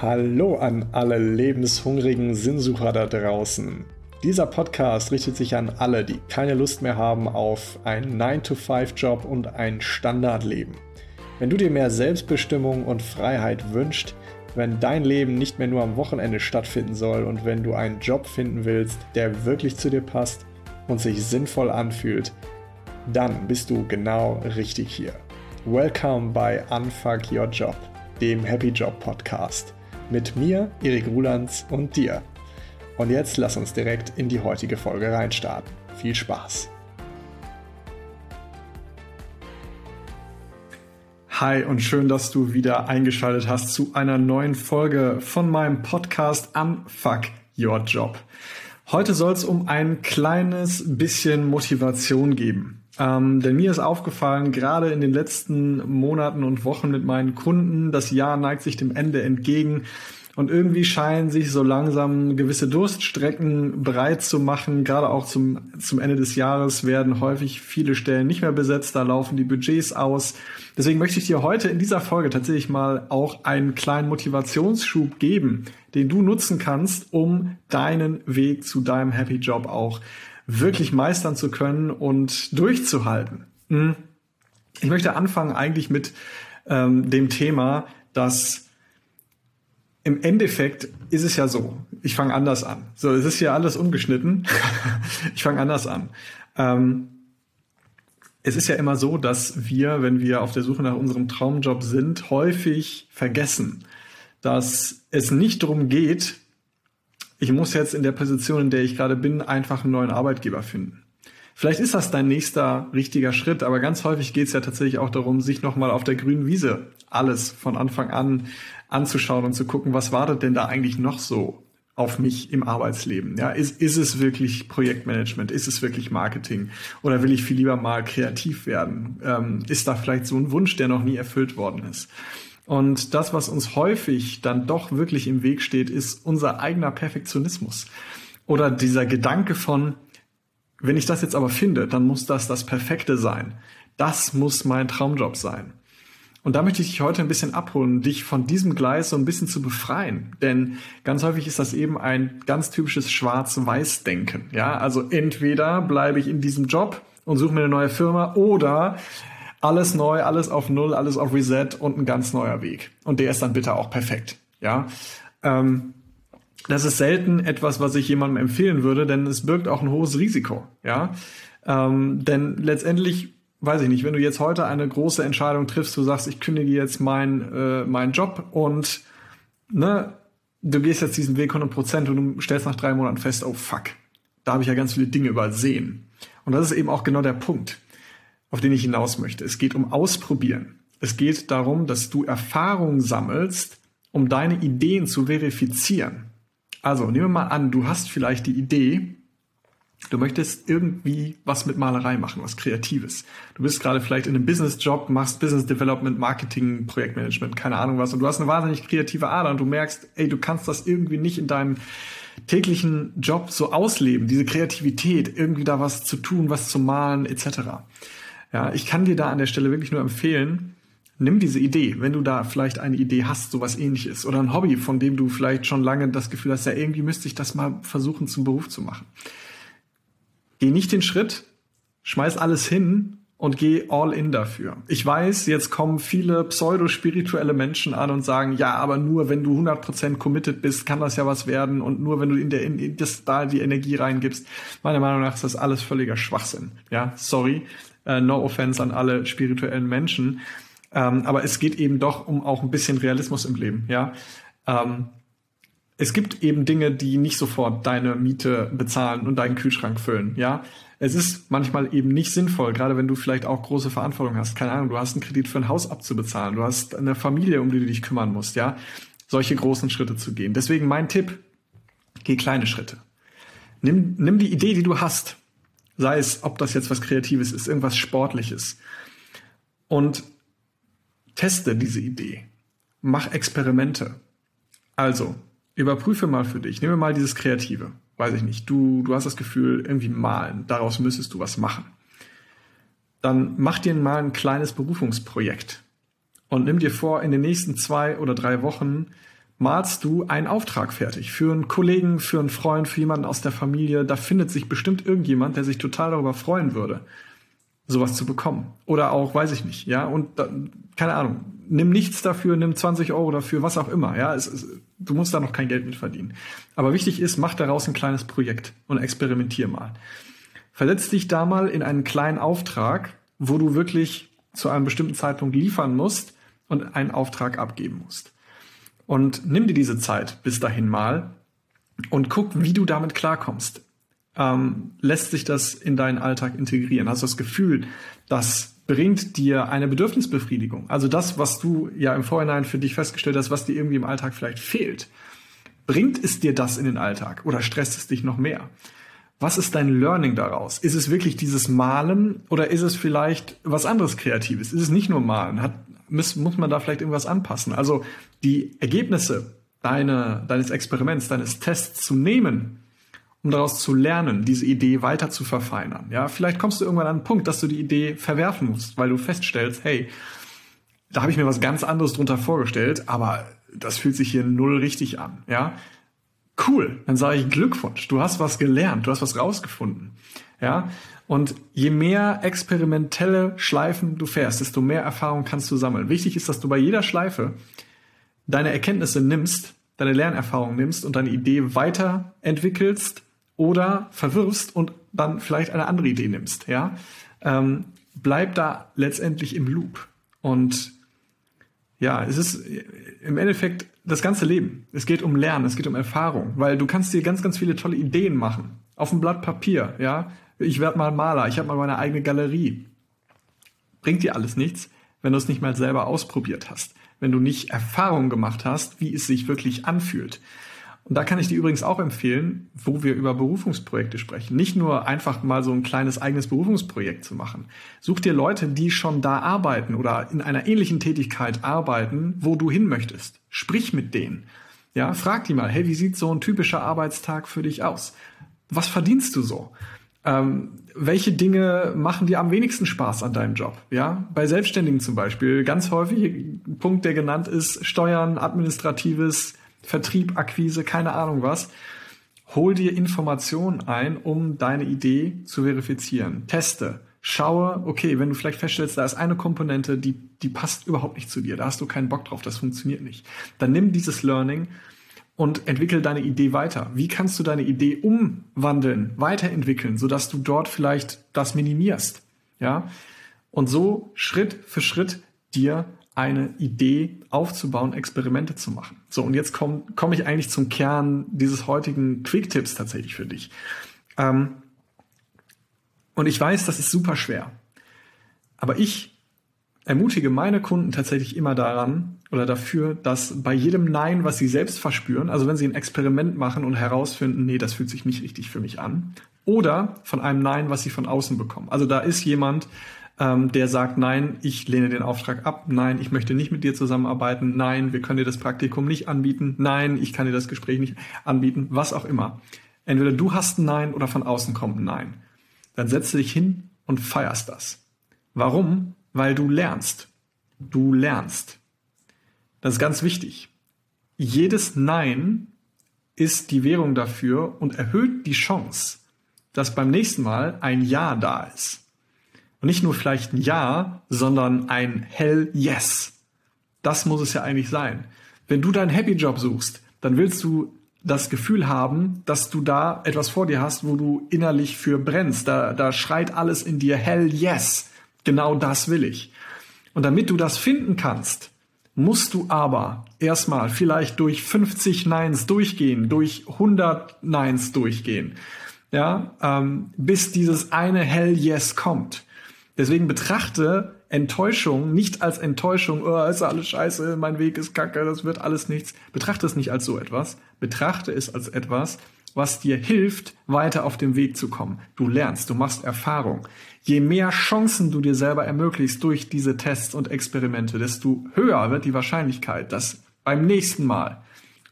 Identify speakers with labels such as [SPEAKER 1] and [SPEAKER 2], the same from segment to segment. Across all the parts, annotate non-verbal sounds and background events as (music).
[SPEAKER 1] Hallo an alle lebenshungrigen Sinnsucher da draußen. Dieser Podcast richtet sich an alle, die keine Lust mehr haben auf einen 9-to-5-Job und ein Standardleben. Wenn du dir mehr Selbstbestimmung und Freiheit wünschst, wenn dein Leben nicht mehr nur am Wochenende stattfinden soll und wenn du einen Job finden willst, der wirklich zu dir passt und sich sinnvoll anfühlt, dann bist du genau richtig hier. Welcome bei Unfuck Your Job, dem Happy Job Podcast. Mit mir, Erik Rulands und dir. Und jetzt lass uns direkt in die heutige Folge reinstarten. Viel Spaß! Hi und schön, dass du wieder eingeschaltet hast zu einer neuen Folge von meinem Podcast Unfuck Your Job. Heute soll es um ein kleines bisschen Motivation geben. Ähm, denn mir ist aufgefallen, gerade in den letzten Monaten und Wochen mit meinen Kunden, das Jahr neigt sich dem Ende entgegen. Und irgendwie scheinen sich so langsam gewisse Durststrecken bereit zu machen. Gerade auch zum, zum Ende des Jahres werden häufig viele Stellen nicht mehr besetzt. Da laufen die Budgets aus. Deswegen möchte ich dir heute in dieser Folge tatsächlich mal auch einen kleinen Motivationsschub geben, den du nutzen kannst, um deinen Weg zu deinem Happy Job auch wirklich meistern zu können und durchzuhalten. Hm. Ich möchte anfangen eigentlich mit ähm, dem Thema, dass im Endeffekt ist es ja so, ich fange anders an. So, es ist ja alles ungeschnitten. (laughs) ich fange anders an. Ähm, es ist ja immer so, dass wir, wenn wir auf der Suche nach unserem Traumjob sind, häufig vergessen, dass es nicht darum geht, ich muss jetzt in der Position, in der ich gerade bin, einfach einen neuen Arbeitgeber finden. Vielleicht ist das dein nächster richtiger Schritt, aber ganz häufig geht es ja tatsächlich auch darum, sich nochmal auf der grünen Wiese alles von Anfang an anzuschauen und zu gucken, was wartet denn da eigentlich noch so auf mich im Arbeitsleben? Ja, ist, ist es wirklich Projektmanagement? Ist es wirklich Marketing? Oder will ich viel lieber mal kreativ werden? Ähm, ist da vielleicht so ein Wunsch, der noch nie erfüllt worden ist? Und das, was uns häufig dann doch wirklich im Weg steht, ist unser eigener Perfektionismus. Oder dieser Gedanke von, wenn ich das jetzt aber finde, dann muss das das Perfekte sein. Das muss mein Traumjob sein. Und da möchte ich dich heute ein bisschen abholen, dich von diesem Gleis so ein bisschen zu befreien. Denn ganz häufig ist das eben ein ganz typisches Schwarz-Weiß-Denken. Ja, also entweder bleibe ich in diesem Job und suche mir eine neue Firma oder alles neu, alles auf Null, alles auf Reset und ein ganz neuer Weg. Und der ist dann bitte auch perfekt. Ja. Ähm, das ist selten etwas, was ich jemandem empfehlen würde, denn es birgt auch ein hohes Risiko. Ja. Ähm, denn letztendlich, weiß ich nicht, wenn du jetzt heute eine große Entscheidung triffst, du sagst, ich kündige jetzt meinen äh, meinen Job und ne, du gehst jetzt diesen Weg 100 Prozent und du stellst nach drei Monaten fest, oh fuck, da habe ich ja ganz viele Dinge übersehen. Und das ist eben auch genau der Punkt auf den ich hinaus möchte. Es geht um Ausprobieren. Es geht darum, dass du Erfahrung sammelst, um deine Ideen zu verifizieren. Also nehmen wir mal an, du hast vielleicht die Idee, du möchtest irgendwie was mit Malerei machen, was Kreatives. Du bist gerade vielleicht in einem Business-Job, machst Business Development, Marketing, Projektmanagement, keine Ahnung was, und du hast eine wahnsinnig kreative Ader und du merkst, ey, du kannst das irgendwie nicht in deinem täglichen Job so ausleben, diese Kreativität, irgendwie da was zu tun, was zu malen, etc. Ja, ich kann dir da an der Stelle wirklich nur empfehlen, nimm diese Idee, wenn du da vielleicht eine Idee hast, sowas ähnliches oder ein Hobby, von dem du vielleicht schon lange das Gefühl hast, ja, irgendwie müsste ich das mal versuchen zum Beruf zu machen. Geh nicht den Schritt, schmeiß alles hin und geh all in dafür. Ich weiß, jetzt kommen viele pseudo-spirituelle Menschen an und sagen, ja, aber nur wenn du 100% committed bist, kann das ja was werden und nur wenn du in der in das da die Energie reingibst. Meiner Meinung nach ist das alles völliger Schwachsinn. Ja, sorry, äh, no offense an alle spirituellen Menschen. Ähm, aber es geht eben doch um auch ein bisschen Realismus im Leben, ja. Ähm, es gibt eben Dinge, die nicht sofort deine Miete bezahlen und deinen Kühlschrank füllen, ja. Es ist manchmal eben nicht sinnvoll, gerade wenn du vielleicht auch große Verantwortung hast. Keine Ahnung, du hast einen Kredit für ein Haus abzubezahlen, du hast eine Familie, um die du dich kümmern musst, ja. Solche großen Schritte zu gehen. Deswegen mein Tipp, geh kleine Schritte. Nimm, nimm die Idee, die du hast, Sei es, ob das jetzt was Kreatives ist, irgendwas Sportliches. Und teste diese Idee. Mach Experimente. Also, überprüfe mal für dich. Nehme mal dieses Kreative. Weiß ich nicht. Du, du hast das Gefühl, irgendwie malen. Daraus müsstest du was machen. Dann mach dir mal ein kleines Berufungsprojekt. Und nimm dir vor, in den nächsten zwei oder drei Wochen malst du einen Auftrag fertig für einen Kollegen, für einen Freund, für jemanden aus der Familie. Da findet sich bestimmt irgendjemand, der sich total darüber freuen würde, sowas zu bekommen. Oder auch, weiß ich nicht, ja, und da, keine Ahnung, nimm nichts dafür, nimm 20 Euro dafür, was auch immer, ja, es, es, du musst da noch kein Geld mit verdienen. Aber wichtig ist, mach daraus ein kleines Projekt und experimentier mal. Versetz dich da mal in einen kleinen Auftrag, wo du wirklich zu einem bestimmten Zeitpunkt liefern musst und einen Auftrag abgeben musst. Und nimm dir diese Zeit bis dahin mal und guck, wie du damit klarkommst. Ähm, lässt sich das in deinen Alltag integrieren? Hast du das Gefühl, das bringt dir eine Bedürfnisbefriedigung? Also das, was du ja im Vorhinein für dich festgestellt hast, was dir irgendwie im Alltag vielleicht fehlt. Bringt es dir das in den Alltag oder stresst es dich noch mehr? Was ist dein Learning daraus? Ist es wirklich dieses Malen oder ist es vielleicht was anderes Kreatives? Ist es nicht nur Malen? Hat, muss, muss man da vielleicht irgendwas anpassen? Also die Ergebnisse deine, deines Experiments, deines Tests zu nehmen, um daraus zu lernen, diese Idee weiter zu verfeinern. Ja, vielleicht kommst du irgendwann an einen Punkt, dass du die Idee verwerfen musst, weil du feststellst, hey, da habe ich mir was ganz anderes drunter vorgestellt, aber das fühlt sich hier null richtig an. Ja, cool. Dann sage ich Glückwunsch. Du hast was gelernt, du hast was rausgefunden. Ja, und je mehr experimentelle Schleifen du fährst, desto mehr Erfahrung kannst du sammeln. Wichtig ist, dass du bei jeder Schleife deine Erkenntnisse nimmst, deine Lernerfahrung nimmst und deine Idee weiterentwickelst oder verwirfst und dann vielleicht eine andere Idee nimmst. Ja, ähm, bleib da letztendlich im Loop. Und ja, es ist im Endeffekt das ganze Leben. Es geht um Lernen, es geht um Erfahrung, weil du kannst dir ganz, ganz viele tolle Ideen machen. Auf dem Blatt Papier, ja. Ich werde mal Maler, ich habe mal meine eigene Galerie. Bringt dir alles nichts, wenn du es nicht mal selber ausprobiert hast wenn du nicht Erfahrung gemacht hast, wie es sich wirklich anfühlt. Und da kann ich dir übrigens auch empfehlen, wo wir über Berufungsprojekte sprechen. Nicht nur einfach mal so ein kleines eigenes Berufungsprojekt zu machen. Such dir Leute, die schon da arbeiten oder in einer ähnlichen Tätigkeit arbeiten, wo du hin möchtest. Sprich mit denen. Ja, frag die mal, hey, wie sieht so ein typischer Arbeitstag für dich aus? Was verdienst du so? Ähm, welche Dinge machen dir am wenigsten Spaß an deinem Job? Ja, bei Selbstständigen zum Beispiel ganz häufig Punkt, der genannt ist, Steuern, administratives, Vertrieb, Akquise, keine Ahnung was. Hol dir Informationen ein, um deine Idee zu verifizieren. Teste. Schaue, okay, wenn du vielleicht feststellst, da ist eine Komponente, die, die passt überhaupt nicht zu dir, da hast du keinen Bock drauf, das funktioniert nicht. Dann nimm dieses Learning und entwickel deine Idee weiter. Wie kannst du deine Idee umwandeln, weiterentwickeln, sodass du dort vielleicht das minimierst? Ja? Und so Schritt für Schritt dir eine Idee aufzubauen, Experimente zu machen. So, und jetzt komme komm ich eigentlich zum Kern dieses heutigen Quick-Tipps tatsächlich für dich. Ähm, und ich weiß, das ist super schwer. Aber ich ermutige meine Kunden tatsächlich immer daran, oder dafür, dass bei jedem Nein, was sie selbst verspüren, also wenn sie ein Experiment machen und herausfinden, nee, das fühlt sich nicht richtig für mich an, oder von einem Nein, was sie von außen bekommen. Also da ist jemand, ähm, der sagt, nein, ich lehne den Auftrag ab, nein, ich möchte nicht mit dir zusammenarbeiten, nein, wir können dir das Praktikum nicht anbieten, nein, ich kann dir das Gespräch nicht anbieten, was auch immer. Entweder du hast ein Nein oder von außen kommt ein Nein. Dann setze dich hin und feierst das. Warum? Weil du lernst. Du lernst. Das ist ganz wichtig. Jedes Nein ist die Währung dafür und erhöht die Chance, dass beim nächsten Mal ein Ja da ist. Und nicht nur vielleicht ein Ja, sondern ein Hell Yes. Das muss es ja eigentlich sein. Wenn du deinen Happy Job suchst, dann willst du das Gefühl haben, dass du da etwas vor dir hast, wo du innerlich für brennst. Da, da schreit alles in dir Hell Yes. Genau das will ich. Und damit du das finden kannst, musst du aber erstmal vielleicht durch 50 Neins durchgehen, durch 100 Neins durchgehen, ja, ähm, bis dieses eine Hell Yes kommt. Deswegen betrachte Enttäuschung nicht als Enttäuschung, oh, ist alles scheiße, mein Weg ist kacke, das wird alles nichts. Betrachte es nicht als so etwas. Betrachte es als etwas, was dir hilft, weiter auf dem Weg zu kommen. Du lernst, du machst Erfahrung. Je mehr Chancen du dir selber ermöglichst durch diese Tests und Experimente, desto höher wird die Wahrscheinlichkeit, dass beim nächsten Mal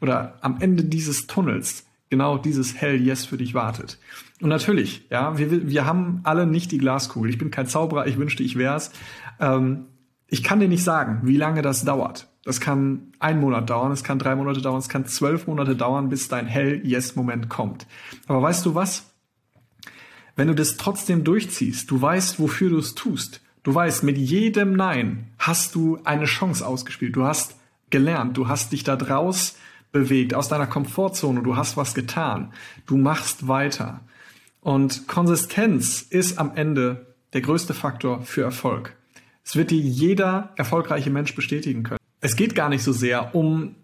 [SPEAKER 1] oder am Ende dieses Tunnels genau dieses Hell Yes für dich wartet. Und natürlich, ja, wir, wir haben alle nicht die Glaskugel. Ich bin kein Zauberer, ich wünschte, ich wär's. Ähm, ich kann dir nicht sagen, wie lange das dauert. Das kann ein Monat dauern, es kann drei Monate dauern, es kann zwölf Monate dauern, bis dein Hell-Yes-Moment kommt. Aber weißt du was? Wenn du das trotzdem durchziehst, du weißt, wofür du es tust. Du weißt, mit jedem Nein hast du eine Chance ausgespielt. Du hast gelernt, du hast dich da draus bewegt, aus deiner Komfortzone, du hast was getan. Du machst weiter. Und Konsistenz ist am Ende der größte Faktor für Erfolg. Es wird dir jeder erfolgreiche Mensch bestätigen können. Es geht gar nicht so sehr um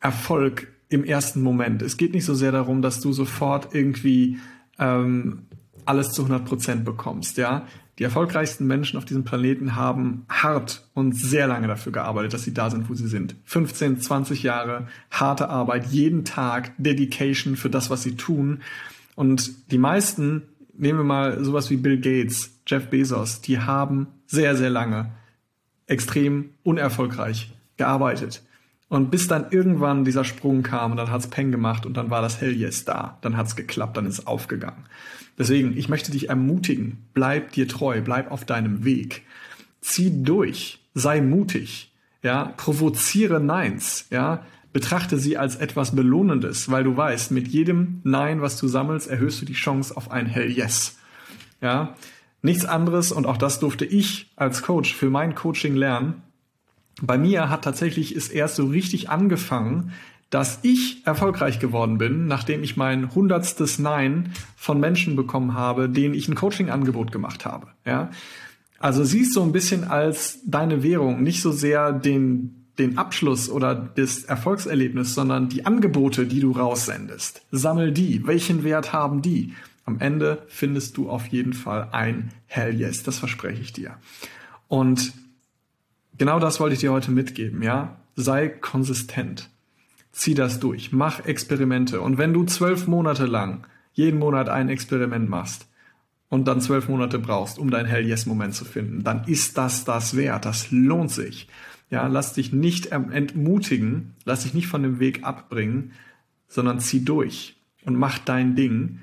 [SPEAKER 1] Erfolg im ersten Moment. Es geht nicht so sehr darum, dass du sofort irgendwie ähm, alles zu 100 Prozent bekommst. Ja, die erfolgreichsten Menschen auf diesem Planeten haben hart und sehr lange dafür gearbeitet, dass sie da sind, wo sie sind. 15, 20 Jahre harte Arbeit, jeden Tag Dedication für das, was sie tun. Und die meisten, nehmen wir mal sowas wie Bill Gates, Jeff Bezos, die haben sehr, sehr lange extrem unerfolgreich gearbeitet. Und bis dann irgendwann dieser Sprung kam und dann hat's Peng gemacht und dann war das Hell Yes da. Dann hat's geklappt, dann ist aufgegangen. Deswegen, ich möchte dich ermutigen, bleib dir treu, bleib auf deinem Weg. Zieh durch, sei mutig, ja, provoziere Neins, ja, betrachte sie als etwas Belohnendes, weil du weißt, mit jedem Nein, was du sammelst, erhöhst du die Chance auf ein Hell Yes. Ja, nichts anderes und auch das durfte ich als Coach für mein Coaching lernen. Bei mir hat tatsächlich es erst so richtig angefangen, dass ich erfolgreich geworden bin, nachdem ich mein hundertstes Nein von Menschen bekommen habe, denen ich ein Coaching-Angebot gemacht habe. Ja, also siehst so ein bisschen als deine Währung nicht so sehr den den Abschluss oder das Erfolgserlebnis, sondern die Angebote, die du raussendest. Sammel die. Welchen Wert haben die? Am Ende findest du auf jeden Fall ein Hell Yes. Das verspreche ich dir. Und genau das wollte ich dir heute mitgeben, ja? Sei konsistent. Zieh das durch. Mach Experimente. Und wenn du zwölf Monate lang jeden Monat ein Experiment machst, und dann zwölf Monate brauchst, um dein Hell Yes Moment zu finden, dann ist das das wert. Das lohnt sich. Ja, lass dich nicht entmutigen, lass dich nicht von dem Weg abbringen, sondern zieh durch und mach dein Ding.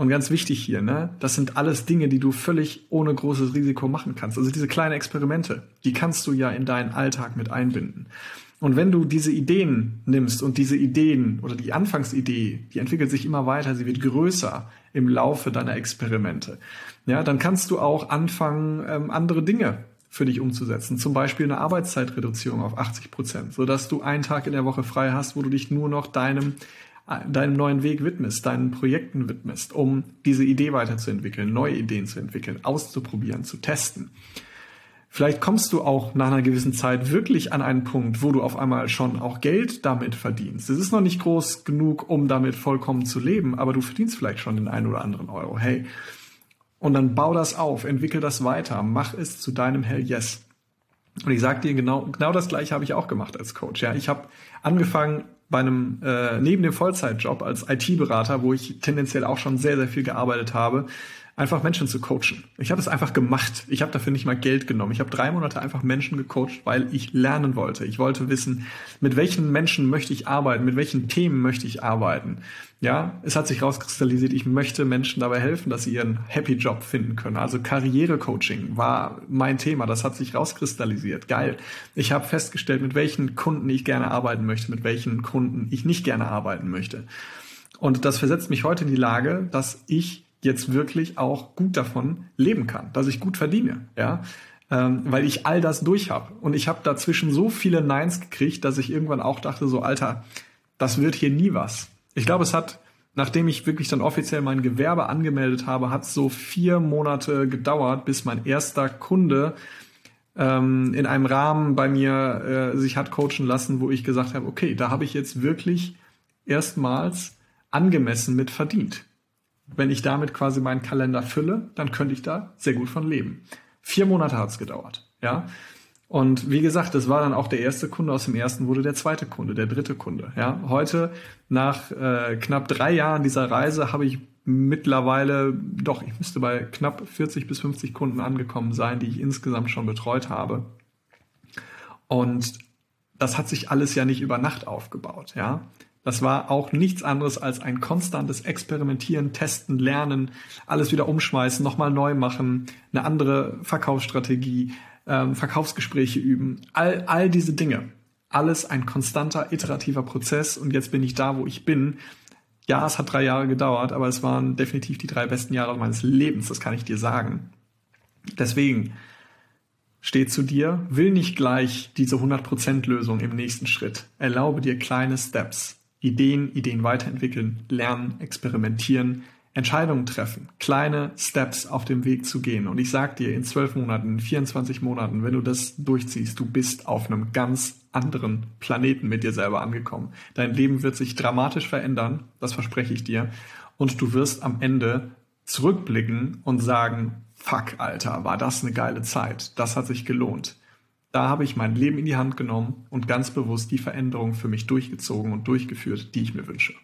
[SPEAKER 1] Und ganz wichtig hier, ne, das sind alles Dinge, die du völlig ohne großes Risiko machen kannst. Also diese kleinen Experimente, die kannst du ja in deinen Alltag mit einbinden. Und wenn du diese Ideen nimmst und diese Ideen oder die Anfangsidee, die entwickelt sich immer weiter, sie wird größer im Laufe deiner Experimente, ja, dann kannst du auch anfangen, ähm, andere Dinge für dich umzusetzen. Zum Beispiel eine Arbeitszeitreduzierung auf 80 Prozent, sodass du einen Tag in der Woche frei hast, wo du dich nur noch deinem, deinem neuen Weg widmest, deinen Projekten widmest, um diese Idee weiterzuentwickeln, neue Ideen zu entwickeln, auszuprobieren, zu testen. Vielleicht kommst du auch nach einer gewissen Zeit wirklich an einen Punkt, wo du auf einmal schon auch Geld damit verdienst. Es ist noch nicht groß genug, um damit vollkommen zu leben, aber du verdienst vielleicht schon den einen oder anderen Euro. Hey, und dann bau das auf, entwickel das weiter, mach es zu deinem Hell Yes. Und ich sag dir genau, genau das gleiche habe ich auch gemacht als Coach. Ja, ich habe angefangen bei einem äh, neben dem Vollzeitjob als IT-Berater, wo ich tendenziell auch schon sehr sehr viel gearbeitet habe, einfach Menschen zu coachen. Ich habe es einfach gemacht. Ich habe dafür nicht mal Geld genommen. Ich habe drei Monate einfach Menschen gecoacht, weil ich lernen wollte. Ich wollte wissen, mit welchen Menschen möchte ich arbeiten, mit welchen Themen möchte ich arbeiten. Ja, es hat sich rauskristallisiert, ich möchte Menschen dabei helfen, dass sie ihren Happy Job finden können. Also Karrierecoaching war mein Thema. Das hat sich rauskristallisiert. Geil. Ich habe festgestellt, mit welchen Kunden ich gerne arbeiten möchte, mit welchen Kunden ich nicht gerne arbeiten möchte. Und das versetzt mich heute in die Lage, dass ich jetzt wirklich auch gut davon leben kann, dass ich gut verdiene, ja, ähm, weil ich all das durch habe. Und ich habe dazwischen so viele Neins gekriegt, dass ich irgendwann auch dachte, so Alter, das wird hier nie was. Ich glaube, es hat, nachdem ich wirklich dann offiziell mein Gewerbe angemeldet habe, hat so vier Monate gedauert, bis mein erster Kunde ähm, in einem Rahmen bei mir äh, sich hat coachen lassen, wo ich gesagt habe, okay, da habe ich jetzt wirklich erstmals angemessen mit verdient wenn ich damit quasi meinen Kalender fülle, dann könnte ich da sehr gut von leben. Vier Monate hat es gedauert, ja. Und wie gesagt, das war dann auch der erste Kunde aus dem ersten, wurde der zweite Kunde, der dritte Kunde. Ja, heute nach äh, knapp drei Jahren dieser Reise habe ich mittlerweile doch, ich müsste bei knapp 40 bis 50 Kunden angekommen sein, die ich insgesamt schon betreut habe. Und das hat sich alles ja nicht über Nacht aufgebaut. Ja, das war auch nichts anderes als ein konstantes Experimentieren, Testen, Lernen, alles wieder umschmeißen, nochmal neu machen, eine andere Verkaufsstrategie, ähm, Verkaufsgespräche üben, all, all diese Dinge. alles ein konstanter, iterativer Prozess und jetzt bin ich da, wo ich bin. Ja, es hat drei Jahre gedauert, aber es waren definitiv die drei besten Jahre meines Lebens, das kann ich dir sagen. Deswegen, steh zu dir, will nicht gleich diese 100% Lösung im nächsten Schritt. Erlaube dir kleine Steps, Ideen, Ideen weiterentwickeln, lernen, experimentieren, Entscheidungen treffen, kleine Steps auf dem Weg zu gehen. Und ich sag dir, in zwölf Monaten, in 24 Monaten, wenn du das durchziehst, du bist auf einem ganz anderen Planeten mit dir selber angekommen. Dein Leben wird sich dramatisch verändern, das verspreche ich dir. Und du wirst am Ende zurückblicken und sagen, fuck, Alter, war das eine geile Zeit. Das hat sich gelohnt. Da habe ich mein Leben in die Hand genommen und ganz bewusst die Veränderung für mich durchgezogen und durchgeführt, die ich mir wünsche.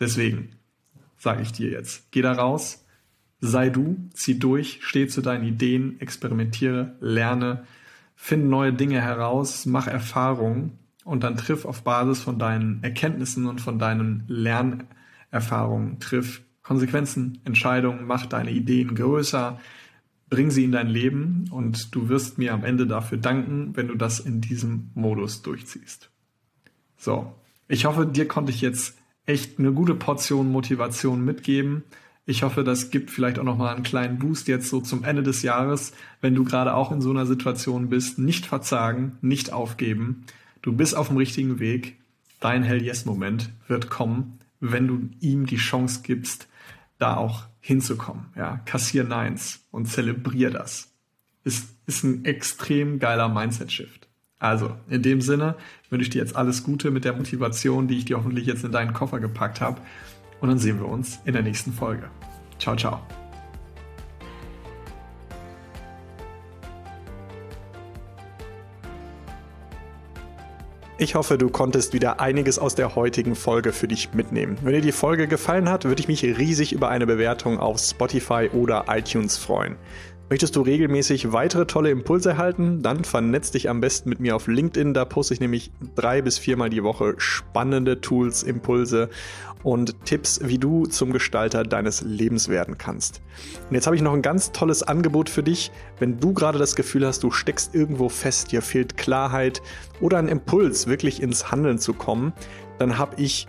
[SPEAKER 1] Deswegen sage ich dir jetzt, geh da raus, sei du, zieh durch, steh zu deinen Ideen, experimentiere, lerne, finde neue Dinge heraus, mach Erfahrungen und dann triff auf Basis von deinen Erkenntnissen und von deinen Lernerfahrungen, triff Konsequenzen, Entscheidungen, mach deine Ideen größer, bring sie in dein Leben und du wirst mir am Ende dafür danken, wenn du das in diesem Modus durchziehst. So, ich hoffe, dir konnte ich jetzt echt eine gute Portion Motivation mitgeben. Ich hoffe, das gibt vielleicht auch nochmal einen kleinen Boost jetzt so zum Ende des Jahres, wenn du gerade auch in so einer Situation bist. Nicht verzagen, nicht aufgeben. Du bist auf dem richtigen Weg. Dein Hell Yes Moment wird kommen, wenn du ihm die Chance gibst, da auch hinzukommen. Ja, kassier Neins und zelebrier das. Ist, ist ein extrem geiler Mindset-Shift. Also, in dem Sinne wünsche ich dir jetzt alles Gute mit der Motivation, die ich dir hoffentlich jetzt in deinen Koffer gepackt habe. Und dann sehen wir uns in der nächsten Folge. Ciao, ciao. Ich hoffe, du konntest wieder einiges aus der heutigen Folge für dich mitnehmen. Wenn dir die Folge gefallen hat, würde ich mich riesig über eine Bewertung auf Spotify oder iTunes freuen. Möchtest du regelmäßig weitere tolle Impulse erhalten? Dann vernetz dich am besten mit mir auf LinkedIn. Da poste ich nämlich drei bis viermal die Woche spannende Tools, Impulse und Tipps, wie du zum Gestalter deines Lebens werden kannst. Und jetzt habe ich noch ein ganz tolles Angebot für dich. Wenn du gerade das Gefühl hast, du steckst irgendwo fest, dir fehlt Klarheit oder ein Impuls, wirklich ins Handeln zu kommen, dann habe ich